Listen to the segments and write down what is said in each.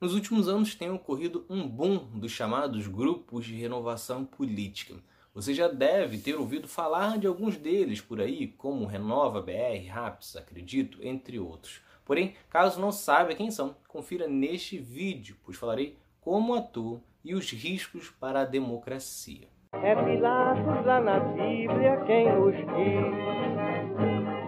Nos últimos anos tem ocorrido um boom dos chamados grupos de renovação política. Você já deve ter ouvido falar de alguns deles por aí, como Renova BR, RAPS, acredito, entre outros. Porém, caso não saiba quem são, confira neste vídeo, pois falarei como atuam e os riscos para a democracia. É Pilatos lá na Bíblia quem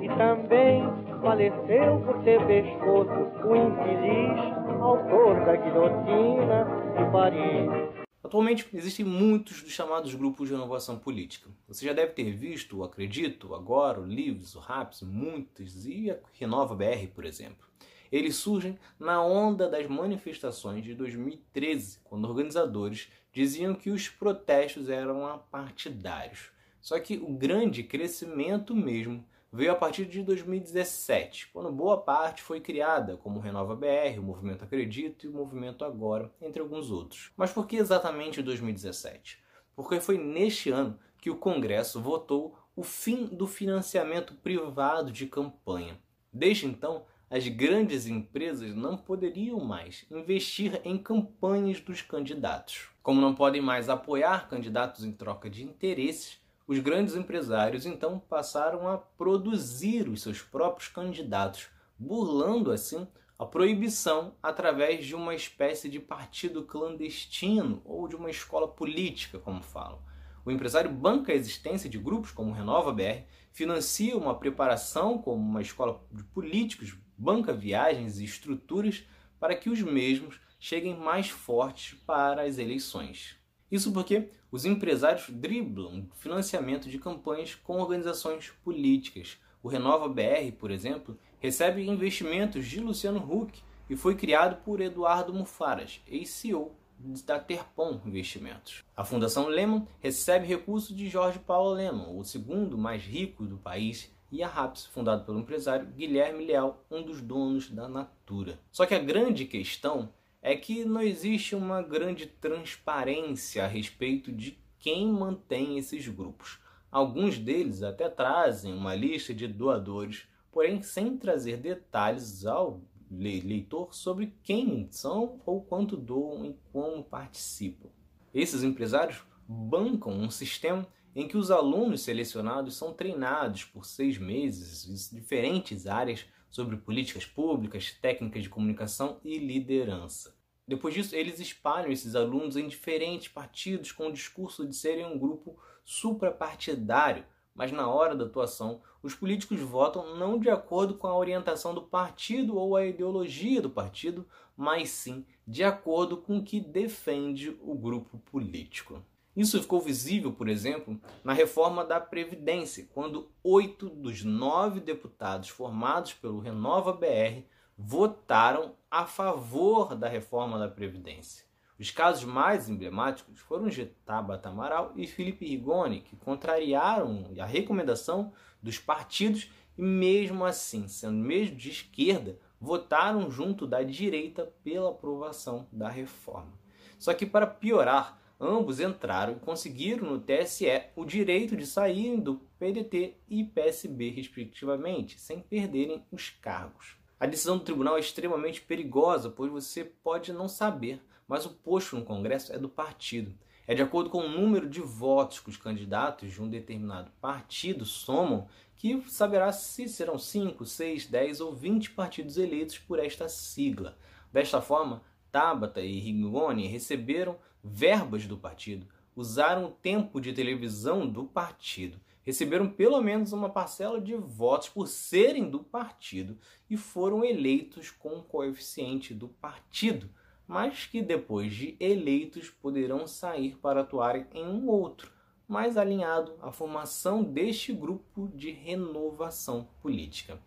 e também faleceu por ter pescoço o infeliz autor da guilhotina de Paris. Atualmente existem muitos dos chamados grupos de renovação política. Você já deve ter visto o Acredito, o Agora, o Livres, o RAPS, muitos, e a Renova BR, por exemplo. Eles surgem na onda das manifestações de 2013, quando organizadores diziam que os protestos eram apartidários. Só que o grande crescimento mesmo veio a partir de 2017, quando boa parte foi criada, como o Renova BR, o Movimento Acredito e o Movimento Agora, entre alguns outros. Mas por que exatamente 2017? Porque foi neste ano que o Congresso votou o fim do financiamento privado de campanha. Desde então, as grandes empresas não poderiam mais investir em campanhas dos candidatos. Como não podem mais apoiar candidatos em troca de interesses, os grandes empresários então passaram a produzir os seus próprios candidatos, burlando assim a proibição através de uma espécie de partido clandestino ou de uma escola política, como falam. O empresário banca a existência de grupos como Renova BR, financia uma preparação como uma escola de políticos, banca viagens e estruturas para que os mesmos cheguem mais fortes para as eleições. Isso porque os empresários driblam financiamento de campanhas com organizações políticas. O Renova BR, por exemplo, recebe investimentos de Luciano Huck e foi criado por Eduardo Mufaras, ex-CEO da Terpon Investimentos. A Fundação Lehman recebe recursos de Jorge Paulo Lehman, o segundo mais rico do país, e a RAPS, fundado pelo empresário Guilherme Leal, um dos donos da Natura. Só que a grande questão é que não existe uma grande transparência a respeito de quem mantém esses grupos. Alguns deles até trazem uma lista de doadores, porém sem trazer detalhes ao leitor sobre quem são ou quanto doam e como participam. Esses empresários bancam um sistema em que os alunos selecionados são treinados por seis meses em diferentes áreas sobre políticas públicas, técnicas de comunicação e liderança. Depois disso, eles espalham esses alunos em diferentes partidos com o discurso de serem um grupo suprapartidário, mas na hora da atuação, os políticos votam não de acordo com a orientação do partido ou a ideologia do partido, mas sim de acordo com o que defende o grupo político. Isso ficou visível, por exemplo, na reforma da Previdência, quando oito dos nove deputados formados pelo Renova BR votaram a favor da reforma da Previdência. Os casos mais emblemáticos foram de Tabata Amaral e Felipe Rigoni, que contrariaram a recomendação dos partidos e, mesmo assim, sendo mesmo de esquerda, votaram junto da direita pela aprovação da reforma. Só que, para piorar, ambos entraram e conseguiram no TSE o direito de saírem do PDT e PSB, respectivamente, sem perderem os cargos. A decisão do tribunal é extremamente perigosa, pois você pode não saber, mas o posto no Congresso é do partido. É de acordo com o número de votos que os candidatos de um determinado partido somam que saberá se serão 5, 6, 10 ou 20 partidos eleitos por esta sigla. Desta forma, Tabata e Rigoni receberam verbas do partido, usaram o tempo de televisão do partido, receberam pelo menos uma parcela de votos por serem do partido e foram eleitos com o coeficiente do partido, mas que depois de eleitos poderão sair para atuarem em um outro, mais alinhado à formação deste grupo de renovação política.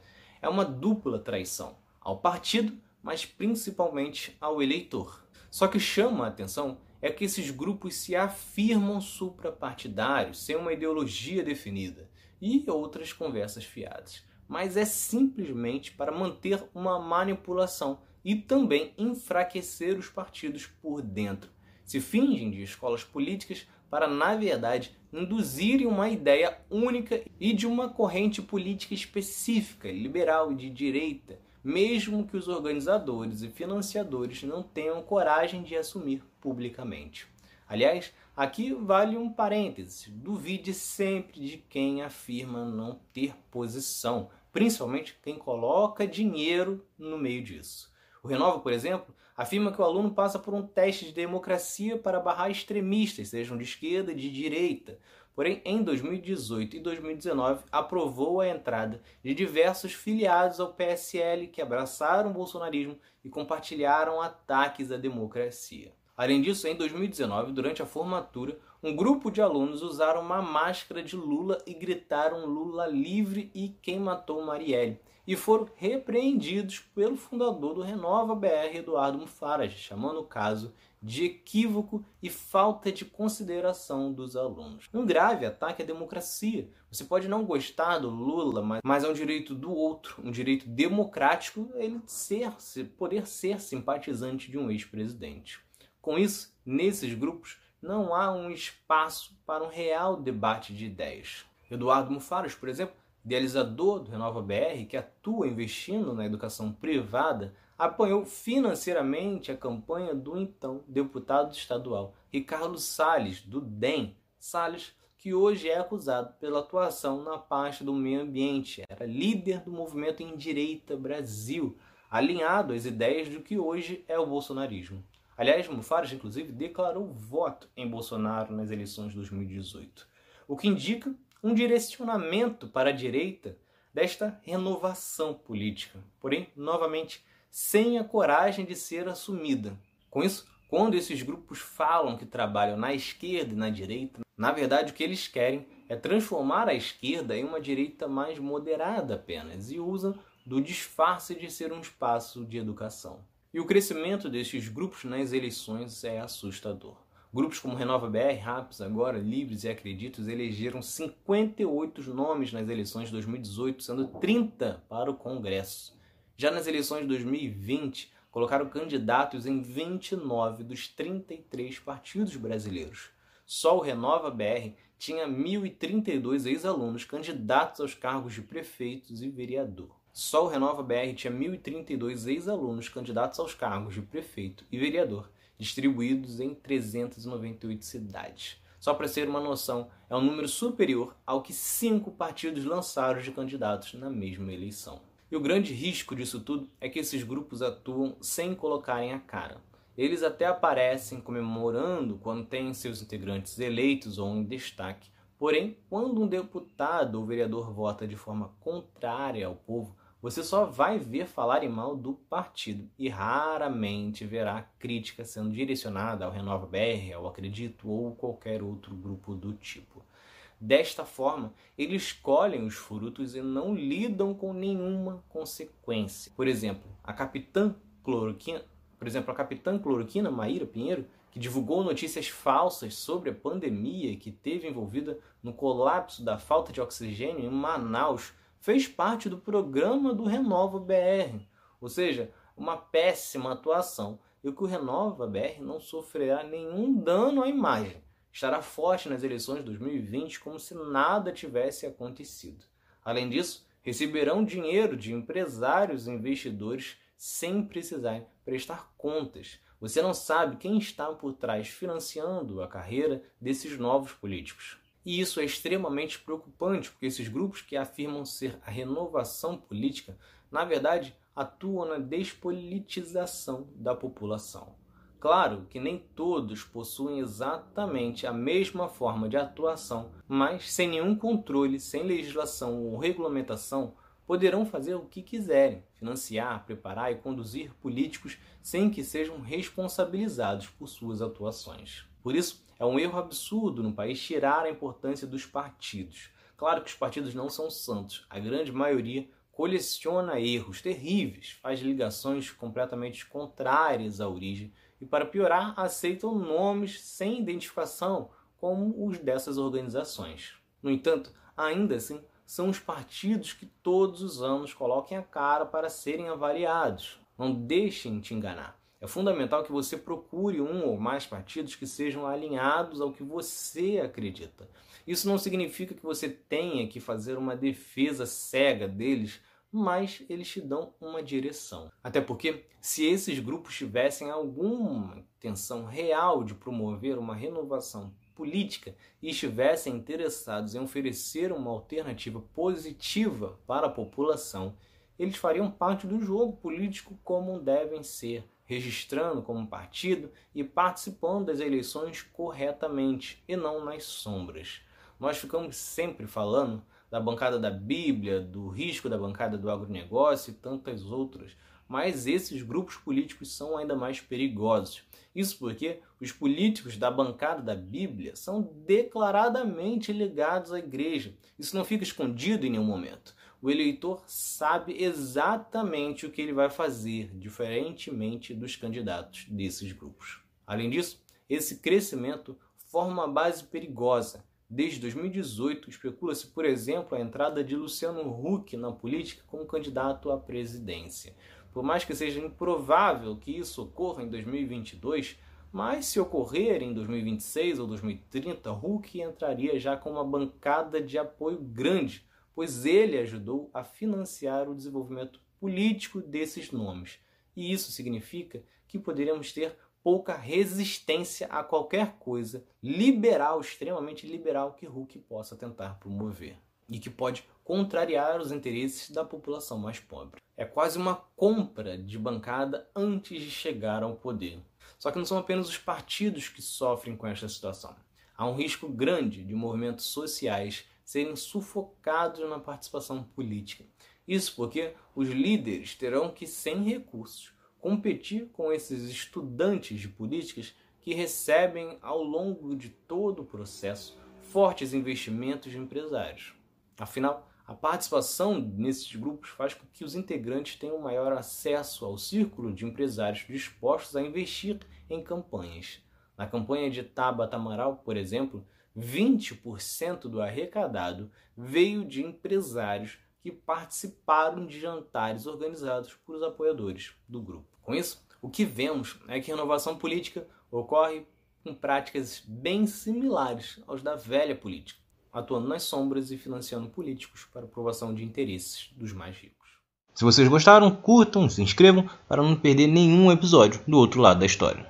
É uma dupla traição ao partido, mas principalmente ao eleitor. Só que chama a atenção é que esses grupos se afirmam suprapartidários, sem uma ideologia definida, e outras conversas fiadas. Mas é simplesmente para manter uma manipulação e também enfraquecer os partidos por dentro. Se fingem de escolas políticas para, na verdade, induzirem uma ideia única e de uma corrente política específica, liberal e de direita, mesmo que os organizadores e financiadores não tenham coragem de assumir publicamente. Aliás, aqui vale um parêntese: duvide sempre de quem afirma não ter posição, principalmente quem coloca dinheiro no meio disso. O Renova, por exemplo, afirma que o aluno passa por um teste de democracia para barrar extremistas, sejam de esquerda e de direita. Porém, em 2018 e 2019, aprovou a entrada de diversos filiados ao PSL que abraçaram o bolsonarismo e compartilharam ataques à democracia. Além disso, em 2019, durante a formatura, um grupo de alunos usaram uma máscara de Lula e gritaram Lula livre e quem matou Marielle. E foram repreendidos pelo fundador do Renova BR, Eduardo Mufaras, chamando o caso de equívoco e falta de consideração dos alunos. Um grave ataque à democracia. Você pode não gostar do Lula, mas é um direito do outro, um direito democrático ele ser, poder ser simpatizante de um ex-presidente. Com isso, nesses grupos não há um espaço para um real debate de ideias. Eduardo Mufaras, por exemplo, idealizador do Renova BR, que atua investindo na educação privada, apoiou financeiramente a campanha do então deputado estadual Ricardo Salles, do DEM. Salles, que hoje é acusado pela atuação na parte do meio ambiente, era líder do movimento em direita Brasil, alinhado às ideias do que hoje é o bolsonarismo. Aliás, Mufaras, inclusive, declarou voto em Bolsonaro nas eleições de 2018, o que indica um direcionamento para a direita desta renovação política, porém, novamente, sem a coragem de ser assumida. Com isso, quando esses grupos falam que trabalham na esquerda e na direita, na verdade o que eles querem é transformar a esquerda em uma direita mais moderada apenas e usam do disfarce de ser um espaço de educação. E o crescimento desses grupos nas eleições é assustador. Grupos como Renova BR, RAPS, Agora, Livres e Acreditos elegeram 58 nomes nas eleições de 2018, sendo 30 para o Congresso. Já nas eleições de 2020, colocaram candidatos em 29 dos 33 partidos brasileiros. Só o Renova BR tinha 1.032 ex-alunos candidatos aos cargos de prefeitos e vereador. Só o Renova BR tinha 1.032 ex-alunos candidatos aos cargos de prefeito e vereador, distribuídos em 398 cidades. Só para ser uma noção, é um número superior ao que cinco partidos lançaram de candidatos na mesma eleição. E o grande risco disso tudo é que esses grupos atuam sem colocarem a cara. Eles até aparecem comemorando quando têm seus integrantes eleitos ou em destaque, porém, quando um deputado ou vereador vota de forma contrária ao povo, você só vai ver falarem mal do partido e raramente verá crítica sendo direcionada ao Renova BR, ao Acredito ou qualquer outro grupo do tipo. Desta forma, eles colhem os frutos e não lidam com nenhuma consequência. Por exemplo, a capitã cloroquina, por exemplo, a capitã cloroquina Maíra Pinheiro, que divulgou notícias falsas sobre a pandemia que teve envolvida no colapso da falta de oxigênio em Manaus, fez parte do programa do Renova BR, ou seja, uma péssima atuação e que o Renova BR não sofrerá nenhum dano à imagem. Estará forte nas eleições de 2020 como se nada tivesse acontecido. Além disso, receberão dinheiro de empresários e investidores sem precisar prestar contas. Você não sabe quem está por trás financiando a carreira desses novos políticos. E isso é extremamente preocupante, porque esses grupos que afirmam ser a renovação política, na verdade, atuam na despolitização da população. Claro que nem todos possuem exatamente a mesma forma de atuação, mas sem nenhum controle, sem legislação ou regulamentação, poderão fazer o que quiserem, financiar, preparar e conduzir políticos sem que sejam responsabilizados por suas atuações. Por isso, é um erro absurdo no país tirar a importância dos partidos. Claro que os partidos não são santos, a grande maioria coleciona erros terríveis, faz ligações completamente contrárias à origem e, para piorar, aceitam nomes sem identificação como os dessas organizações. No entanto, ainda assim, são os partidos que todos os anos coloquem a cara para serem avaliados. Não deixem te enganar. É fundamental que você procure um ou mais partidos que sejam alinhados ao que você acredita. Isso não significa que você tenha que fazer uma defesa cega deles, mas eles te dão uma direção. Até porque, se esses grupos tivessem alguma intenção real de promover uma renovação política e estivessem interessados em oferecer uma alternativa positiva para a população, eles fariam parte do jogo político como devem ser, registrando como partido e participando das eleições corretamente e não nas sombras. Nós ficamos sempre falando da bancada da Bíblia, do risco da bancada do agronegócio e tantas outras, mas esses grupos políticos são ainda mais perigosos. Isso porque os políticos da bancada da Bíblia são declaradamente ligados à igreja. Isso não fica escondido em nenhum momento. O eleitor sabe exatamente o que ele vai fazer, diferentemente dos candidatos desses grupos. Além disso, esse crescimento forma uma base perigosa. Desde 2018, especula-se, por exemplo, a entrada de Luciano Huck na política como candidato à presidência. Por mais que seja improvável que isso ocorra em 2022, mas se ocorrer em 2026 ou 2030, Huck entraria já com uma bancada de apoio grande, pois ele ajudou a financiar o desenvolvimento político desses nomes. E isso significa que poderíamos ter pouca resistência a qualquer coisa liberal, extremamente liberal, que Huck possa tentar promover e que pode contrariar os interesses da população mais pobre. É quase uma compra de bancada antes de chegar ao poder. Só que não são apenas os partidos que sofrem com esta situação. Há um risco grande de movimentos sociais serem sufocados na participação política. Isso porque os líderes terão que, sem recursos, competir com esses estudantes de políticas que recebem ao longo de todo o processo fortes investimentos de empresários. Afinal, a participação nesses grupos faz com que os integrantes tenham maior acesso ao círculo de empresários dispostos a investir em campanhas. Na campanha de Tabata Amaral, por exemplo, 20% do arrecadado veio de empresários que participaram de jantares organizados por os apoiadores do grupo. Com isso, o que vemos é que renovação política ocorre com práticas bem similares aos da velha política atuando nas sombras e financiando políticos para aprovação de interesses dos mais ricos. Se vocês gostaram, curtam, se inscrevam para não perder nenhum episódio do outro lado da história.